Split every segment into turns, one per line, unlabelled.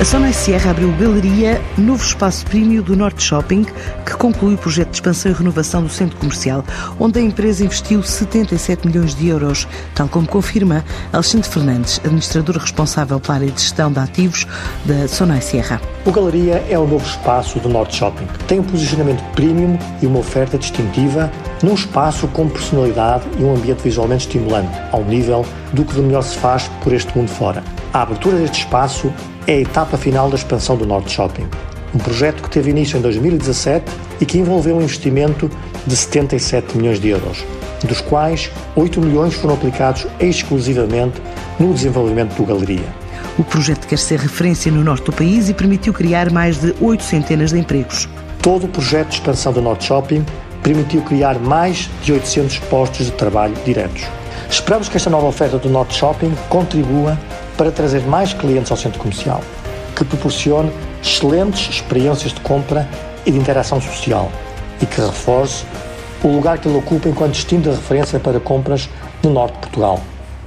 A Sonai Sierra abriu Galeria, novo espaço premium do Norte Shopping, que conclui o projeto de expansão e renovação do centro comercial, onde a empresa investiu 77 milhões de euros, tal como confirma Alexandre Fernandes, administrador responsável pela área de gestão de ativos da Sonai Sierra.
O Galeria é o novo espaço do Norte Shopping. Tem um posicionamento premium e uma oferta distintiva num espaço com personalidade e um ambiente visualmente estimulante, ao nível do que de melhor se faz por este mundo fora. A abertura deste espaço é a etapa final da expansão do Norte Shopping, um projeto que teve início em 2017 e que envolveu um investimento de 77 milhões de euros, dos quais 8 milhões foram aplicados exclusivamente no desenvolvimento do Galeria.
O projeto quer ser referência no norte do país e permitiu criar mais de 8 centenas de empregos.
Todo o projeto de expansão do Norte Shopping permitiu criar mais de 800 postos de trabalho diretos. Esperamos que esta nova oferta do Norte Shopping contribua para trazer mais clientes ao centro comercial, que proporcione excelentes experiências de compra e de interação social e que reforce o lugar que ele ocupa enquanto destino de referência para compras no norte de Portugal.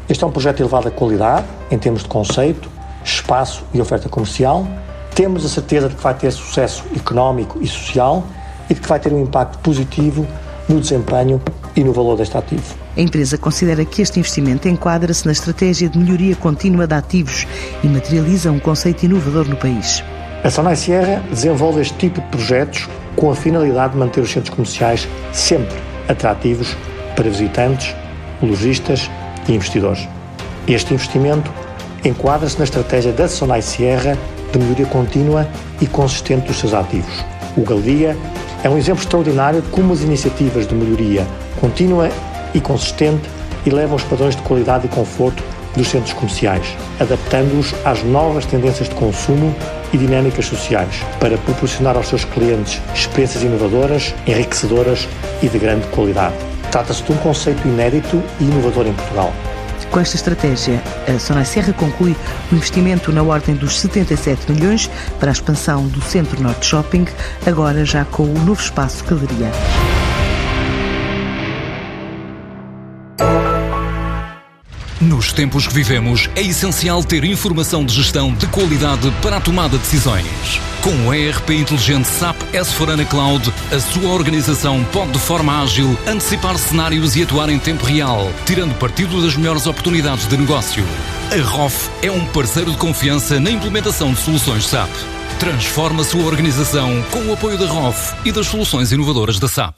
Este é um projeto de elevada qualidade em termos de conceito, espaço e oferta comercial. Temos a certeza de que vai ter sucesso económico e social e de que vai ter um impacto positivo no desempenho e no valor deste ativo.
A empresa considera que este investimento enquadra-se na estratégia de melhoria contínua de ativos e materializa um conceito inovador no país.
A Sonai Sierra desenvolve este tipo de projetos com a finalidade de manter os centros comerciais sempre atrativos para visitantes, lojistas e investidores. Este investimento enquadra-se na estratégia da Sonai Sierra de melhoria contínua e consistente dos seus ativos. O Galeria é um exemplo extraordinário de como as iniciativas de melhoria contínua e consistente elevam os padrões de qualidade e conforto dos centros comerciais, adaptando-os às novas tendências de consumo e dinâmicas sociais, para proporcionar aos seus clientes experiências inovadoras, enriquecedoras e de grande qualidade. Trata-se de um conceito inédito e inovador em Portugal.
Com esta estratégia, a Sonai Serra conclui o investimento na ordem dos 77 milhões para a expansão do Centro Norte Shopping, agora já com o novo espaço Galeria.
Nos tempos que vivemos, é essencial ter informação de gestão de qualidade para a tomada de decisões. Com o ERP inteligente SAP S4HANA Cloud, a sua organização pode de forma ágil antecipar cenários e atuar em tempo real, tirando partido das melhores oportunidades de negócio. A ROF é um parceiro de confiança na implementação de soluções SAP. Transforma a sua organização com o apoio da ROF e das soluções inovadoras da SAP.